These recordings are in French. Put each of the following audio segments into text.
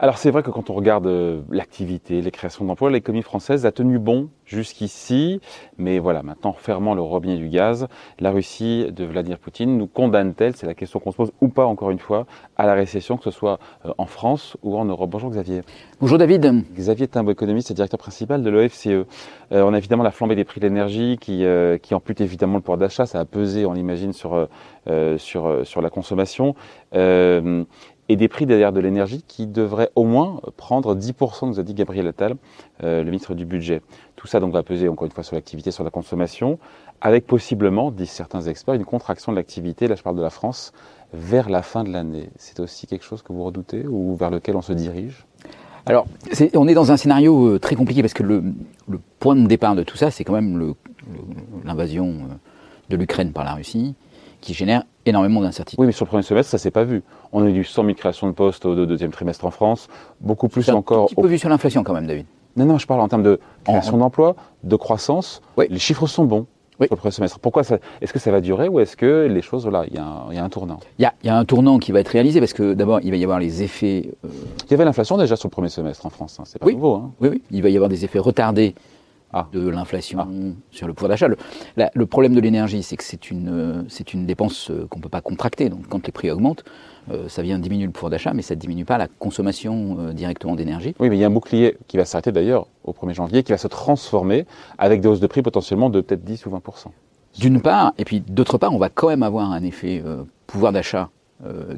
alors c'est vrai que quand on regarde euh, l'activité, les créations d'emplois, l'économie française a tenu bon jusqu'ici, mais voilà, maintenant fermant le robinet du gaz, la Russie de Vladimir Poutine nous condamne-t-elle, c'est la question qu'on se pose ou pas encore une fois, à la récession, que ce soit euh, en France ou en Europe. Bonjour Xavier. Bonjour David. Xavier Timbo, économiste et directeur principal de l'OFCE. Euh, on a évidemment la flambée des prix de l'énergie qui, qui ampute évidemment le pouvoir d'achat, ça a pesé, on l'imagine, sur, sur, sur la consommation et des prix derrière de l'énergie qui devraient au moins prendre 10%, nous a dit Gabriel Attal, euh, le ministre du Budget. Tout ça donc va peser encore une fois sur l'activité, sur la consommation, avec possiblement, disent certains experts, une contraction de l'activité, là je parle de la France, vers la fin de l'année. C'est aussi quelque chose que vous redoutez ou vers lequel on se dirige? Alors, on est dans un scénario euh, très compliqué parce que le, point de départ de tout ça, c'est quand même l'invasion euh, de l'Ukraine par la Russie, qui génère énormément d'incertitudes. Oui, mais sur le premier semestre, ça s'est pas vu. On a eu 100 000 créations de postes au deuxième trimestre en France, beaucoup plus encore. Un petit peu vu sur l'inflation quand même, David. Non, non, je parle en termes de création d'emplois, de croissance. Oui. Les chiffres sont bons. Oui. Sur le premier semestre. Pourquoi Est-ce que ça va durer ou est-ce que les choses, voilà, il y, a un tournant? Il y a, un tournant qui va être réalisé parce que d'abord, il va y avoir les effets. Euh, il y avait l'inflation déjà sur le premier semestre en France, hein. c'est pas nouveau. Hein. Oui, oui, il va y avoir des effets retardés ah. de l'inflation ah. sur le pouvoir d'achat. Le, problème de l'énergie, c'est que c'est une, c'est une dépense euh, qu'on ne peut pas contracter. Donc quand les prix augmentent, euh, ça vient diminuer le pouvoir d'achat, mais ça ne diminue pas la consommation euh, directement d'énergie. Oui, mais il y a un bouclier qui va s'arrêter d'ailleurs au 1er janvier, qui va se transformer avec des hausses de prix potentiellement de peut-être 10 ou 20% D'une part, et puis d'autre part, on va quand même avoir un effet pouvoir d'achat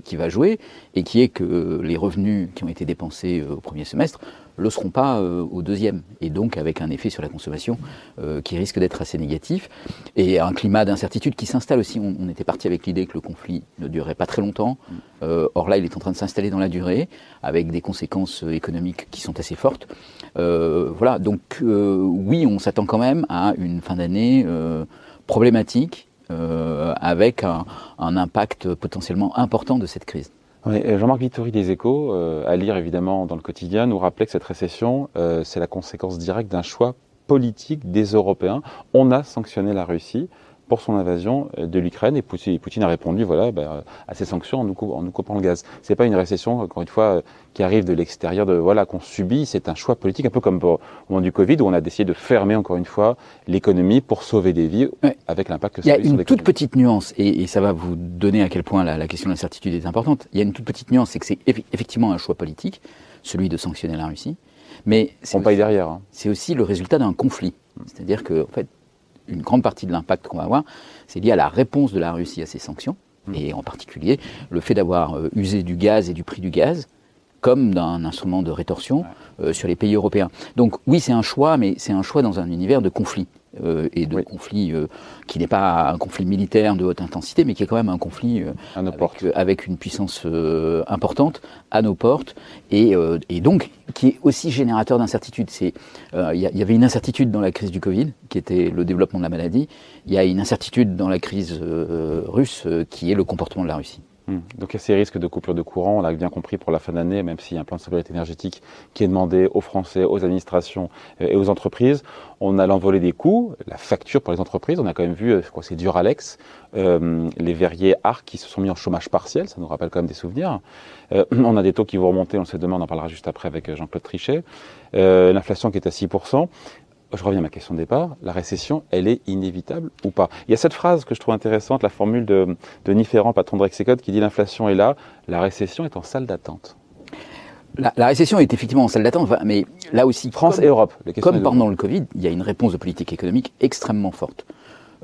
qui va jouer, et qui est que les revenus qui ont été dépensés au premier semestre ne le seront pas euh, au deuxième, et donc avec un effet sur la consommation euh, qui risque d'être assez négatif, et un climat d'incertitude qui s'installe aussi. On, était parti avec l'idée que le conflit ne durerait pas très longtemps, euh, or là il est en train de s'installer dans la durée, avec des conséquences économiques qui sont assez fortes. voilà, donc oui, on s'attend quand même à une fin d'année problématique, avec un impact potentiellement important de cette crise. Jean-Marc Vittori des Échos, euh, à lire évidemment dans le quotidien, nous rappelait que cette récession, euh, c'est la conséquence directe d'un choix politique des Européens. On a sanctionné la Russie pour son invasion euh, de l'Ukraine. Et Poutine a répondu voilà, bah, à ces sanctions en nous, en nous coupant le gaz. C'est pas une récession, encore une fois, euh, qui arrive de l'extérieur, de voilà qu'on subit. C'est un choix politique, un peu comme au moment du Covid, où on a décidé de fermer encore une fois l'économie pour sauver des vies, avec l'impact que ça a. Il y a une toute petite nuance, et, ça va vous donner à quel point la, question de l'incertitude est importante. Il y a une toute petite nuance, c'est que c'est effectivement un choix politique, celui de sanctionner la Russie. Mais on paye derrière. Hein. C'est aussi le résultat d'un conflit. C'est-à-dire que, en fait, une grande partie de l'impact qu'on va avoir, c'est lié à la réponse de la Russie à ces sanctions, mmh. et en particulier le fait d'avoir euh, usé du gaz et du prix du gaz comme d'un instrument de rétorsion euh, sur les pays européens. Donc oui, c'est un choix, mais c'est un choix dans un univers de conflit. Euh, et de conflit euh, qui n'est pas un conflit militaire de haute intensité, mais qui est quand même un conflit euh, avec, avec, une puissance importante à nos portes, et, et, donc qui est aussi générateur d'incertitudes. Il y, y, avait une incertitude dans la crise du Covid, qui était le développement de la maladie. Il y a une incertitude dans la crise russe, qui est le comportement de la Russie. Hmm. Donc il y a ces risques de coupure de courant, on l'a bien compris pour la fin d'année, même s'il y a un plan de sobriété énergétique qui est demandé aux Français, aux administrations euh, et aux entreprises. On a l'envolée des coûts, la facture pour les entreprises. On a quand même vu, euh, je crois c'est Duralex, euh, les verriers Arc qui se sont mis en chômage partiel, ça nous rappelle quand même des souvenirs. on a des taux qui vont remonter, on le sait demain, on en parlera juste après avec Jean-Claude Trichet. L'inflation qui est à 6% je reviens à ma question de départ, la récession, elle est inévitable ou pas? Il y a cette phrase que je trouve intéressante, la formule de, de Ferrand, patron de Rexecode, qui dit l'inflation est là, la récession est en salle d'attente. La, récession est effectivement en salle d'attente, mais là aussi, France et Europe. Comme pendant le Covid, il y a une réponse de politique économique extrêmement forte.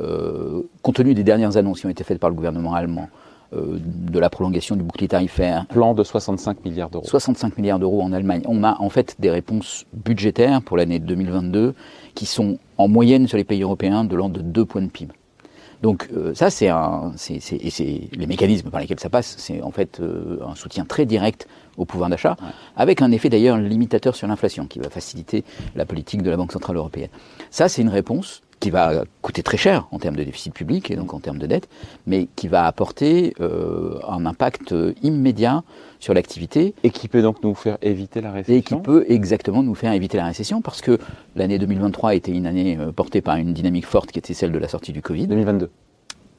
Euh, compte tenu des dernières annonces qui ont été faites par le gouvernement allemand, de la prolongation du bouclier tarifaire. Plan de 65 milliards d'euros. 65 milliards d'euros en Allemagne. On a en fait des réponses budgétaires pour l'année 2022 qui sont en moyenne sur les pays européens de l'ordre de 2 points de PIB. Donc euh, ça, c'est un, c'est, et c'est les mécanismes par lesquels ça passe, c'est en fait euh, un soutien très direct au pouvoir d'achat, avec un effet d'ailleurs limitateur sur l'inflation qui va faciliter la politique de la Banque centrale européenne. Ça, c'est une réponse qui va coûter très cher en termes de déficit public et donc en termes de dette, mais qui va apporter euh, un impact immédiat sur l'activité. Et qui peut donc nous faire éviter la récession Et qui peut exactement nous faire éviter la récession, parce que l'année 2023 était une année euh, portée par une dynamique forte qui était celle de la sortie du Covid. 2022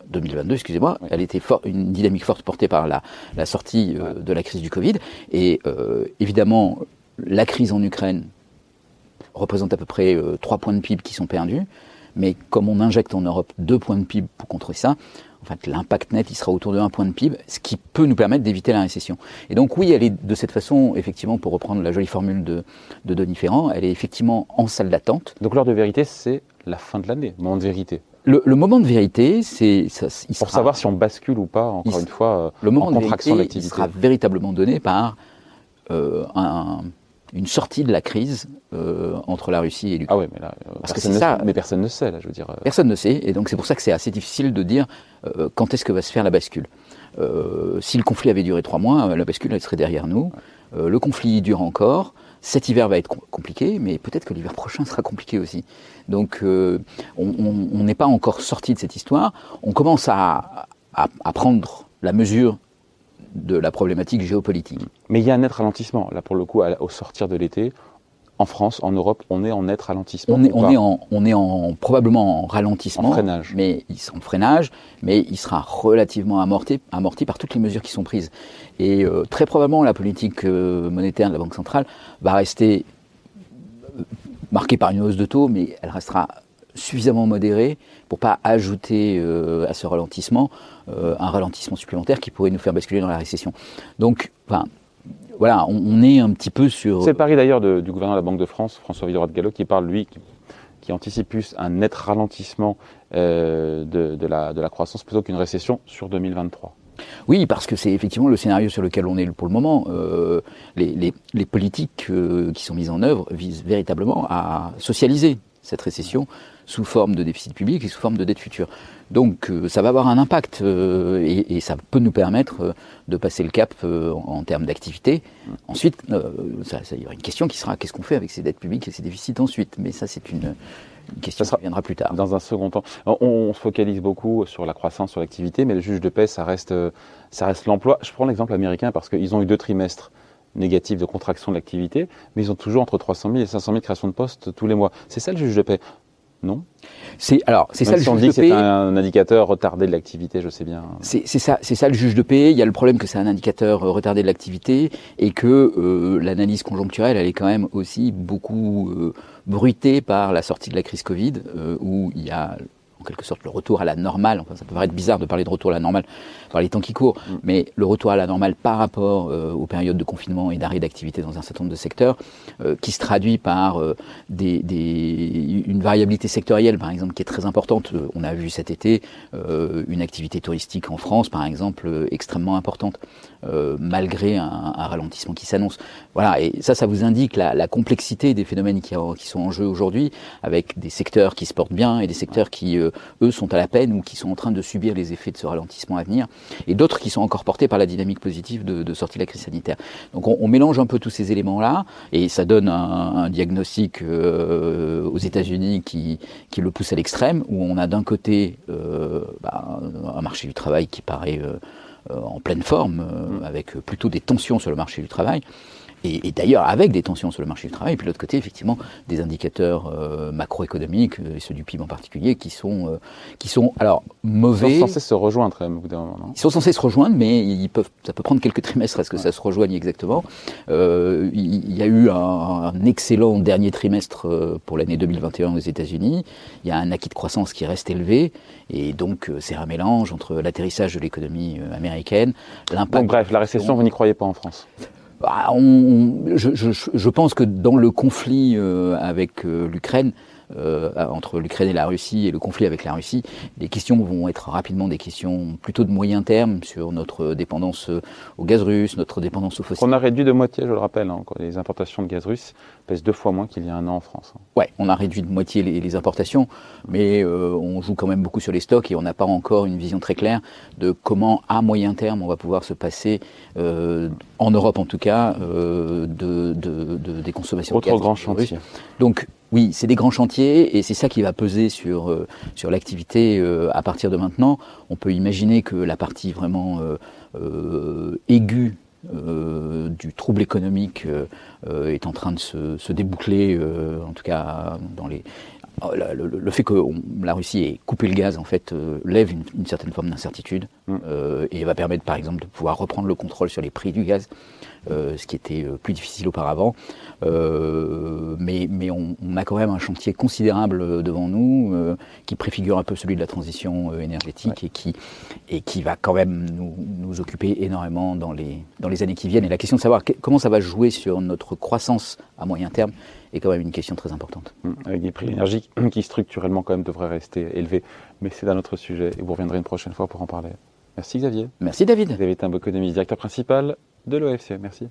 2022, excusez-moi, elle était une dynamique forte portée par la, la sortie de la crise du Covid. Et évidemment, la crise en Ukraine représente à peu près 3 points de PIB qui sont perdus. Mais comme on injecte en Europe 2 points de PIB pour contrer ça, en fait, l'impact net, il sera autour de 1 point de PIB, ce qui peut nous permettre d'éviter la récession. Et donc oui, elle est de cette façon, effectivement, pour reprendre la jolie formule de, de Denis Ferrand, elle est effectivement en salle d'attente. Donc l'heure de vérité, c'est la fin de l'année, moment de vérité. Le, moment de vérité, c'est pour savoir si on bascule ou pas. Encore une fois, le moment en contraction de vérité, il sera véritablement donné par euh, un, une sortie de la crise euh, entre la Russie et l'Ukraine. Ah ouais, mais là, euh, Parce que ça, mais personne ne sait, là, je veux dire. Euh. Personne ne sait, et donc c'est pour ça que c'est assez difficile de dire quand est-ce que va se faire la bascule. si le conflit avait duré trois mois, la bascule elle serait derrière nous. le conflit dure encore. Cet hiver va être compliqué, mais peut-être que l'hiver prochain sera compliqué aussi. Donc, on n'est pas encore sorti de cette histoire. On commence à, à, à prendre la mesure de la problématique géopolitique. Mais il y a un net ralentissement. Là, pour le coup, au sortir de l'été, en France, en Europe, on est en net ralentissement. On est, on est, en, on est en, probablement en ralentissement. En freinage. Mais, en freinage, mais il sera relativement amorti, amorti par toutes les mesures qui sont prises. Et euh, très probablement, la politique euh, monétaire de la Banque centrale va rester euh, marquée par une hausse de taux, mais elle restera suffisamment modérée pour pas ajouter à ce ralentissement euh, un ralentissement supplémentaire qui pourrait nous faire basculer dans la récession. Donc, enfin, voilà, on, est un petit peu sur. C'est le pari d'ailleurs du gouverneur de la Banque de France, François Villeroy de Gallo, qui parle, lui, qui, anticipe plus un net ralentissement euh, de, la, de la croissance plutôt qu'une récession sur 2023. Oui, parce que c'est effectivement le scénario sur lequel on est pour le moment. Euh, les, les, politiques qui sont mises en œuvre visent véritablement à socialiser cette récession sous forme de déficit public et sous forme de dette future. Donc euh, ça va avoir un impact euh, et, ça peut nous permettre euh, de passer le cap en, termes d'activité. Ensuite, ça, il y aura une question qui sera qu'est-ce qu'on fait avec ces dettes publiques et ces déficits ensuite? Mais ça, c'est une, question qui viendra plus tard. Dans un second temps, on, se focalise beaucoup sur la croissance, sur l'activité, mais le juge de paix, ça reste, ça reste l'emploi. Je prends l'exemple américain parce qu'ils ont eu deux trimestres négatifs de contraction de l'activité, mais ils ont toujours entre 300 000 et 500 000 créations de postes tous les mois. C'est ça le juge de paix? Non c'est alors c'est ça le juge de paix. C'est un indicateur retardé de l'activité, je sais bien. C'est ça, c'est ça le juge de paix. Il y a le problème que c'est un indicateur retardé de l'activité et que euh, l'analyse conjoncturelle, elle est quand même aussi beaucoup euh, bruitée par la sortie de la crise Covid, euh, où il y a quelque sorte le retour à la normale. Enfin, ça peut paraître bizarre de parler de retour à la normale par les temps qui courent, mm. mais le retour à la normale par rapport euh, aux périodes de confinement et d'arrêt d'activité dans un certain nombre de secteurs, euh, qui se traduit par euh, des, des, une variabilité sectorielle, par exemple, qui est très importante. On a vu cet été une activité touristique en France, par exemple, extrêmement importante, malgré un, un, ralentissement qui s'annonce. Voilà, et ça, ça vous indique la, la complexité des phénomènes qui, qui sont en jeu aujourd'hui, avec des secteurs qui se portent bien et des secteurs qui, eux, sont à la peine ou qui sont en train de subir les effets de ce ralentissement à venir et d'autres qui sont encore portés par la dynamique positive de, sortie de la crise sanitaire. Donc on, mélange un peu tous ces éléments-là, et ça donne un, diagnostic euh, aux États-Unis qui, qui, le pousse à l'extrême, où on a d'un côté euh, bah, un marché du travail qui paraît euh, en pleine forme, avec plutôt des tensions sur le marché du travail, et, d'ailleurs avec des tensions sur le marché du travail, et puis de l'autre côté, effectivement, des indicateurs euh, macroéconomiques, euh, et ceux du PIB en particulier, qui sont, euh, qui sont alors mauvais. Ils sont censés se rejoindre quand même, au bout d'un moment, non? Ils sont censés se rejoindre, mais ils peuvent, ça peut prendre quelques trimestres à ce que ça se rejoigne exactement? il y a eu un, excellent dernier trimestre pour l'année 2021 aux États-Unis. Il y a un acquis de croissance qui reste élevé, et donc c'est un mélange entre l'atterrissage de l'économie américaine, l'impact. bref, la récession, vous n'y croyez pas en France? Je, je, pense que dans le conflit euh, avec euh, l'Ukraine, euh, entre l'Ukraine et la Russie et le conflit avec la Russie, les questions vont être rapidement des questions plutôt de moyen terme sur notre dépendance au gaz russe, notre dépendance au fossile. On a réduit de moitié, je le rappelle, hein, les importations de gaz russe pèsent deux fois moins qu'il y a un an en France. Hein. Ouais, on a réduit de moitié les, importations, mais euh, on joue quand même beaucoup sur les stocks et on n'a pas encore une vision très claire de comment, à moyen terme, on va pouvoir se passer, euh, en Europe en tout cas, euh, de, de, des consommations Autre de gaz grand chantier. Donc oui, c'est des grands chantiers et c'est ça qui va peser sur, euh, sur l'activité euh, à partir de maintenant. On peut imaginer que la partie vraiment euh, aiguë du trouble économique est en train de se, se déboucler, en tout cas dans les, Oh, le, fait que la Russie ait coupé le gaz, en fait, euh, lève une, certaine forme d'incertitude mm. euh, et va permettre, par exemple, de pouvoir reprendre le contrôle sur les prix du gaz, euh, ce qui était plus difficile auparavant. mais, mais on, a quand même un chantier considérable devant nous, qui préfigure un peu celui de la transition énergétique et, qui, et qui va quand même nous, nous, occuper énormément dans les, dans les années qui viennent. Et la question de savoir comment ça va jouer sur notre croissance à moyen terme est quand même une question très importante. Mmh, avec des prix de l'énergie qui structurellement quand même devraient rester élevés. Mais c'est un autre sujet et vous reviendrez une prochaine fois pour en parler. Merci Xavier. Merci David. David Timbo, économiste, directeur principal de l'OFCE. Merci.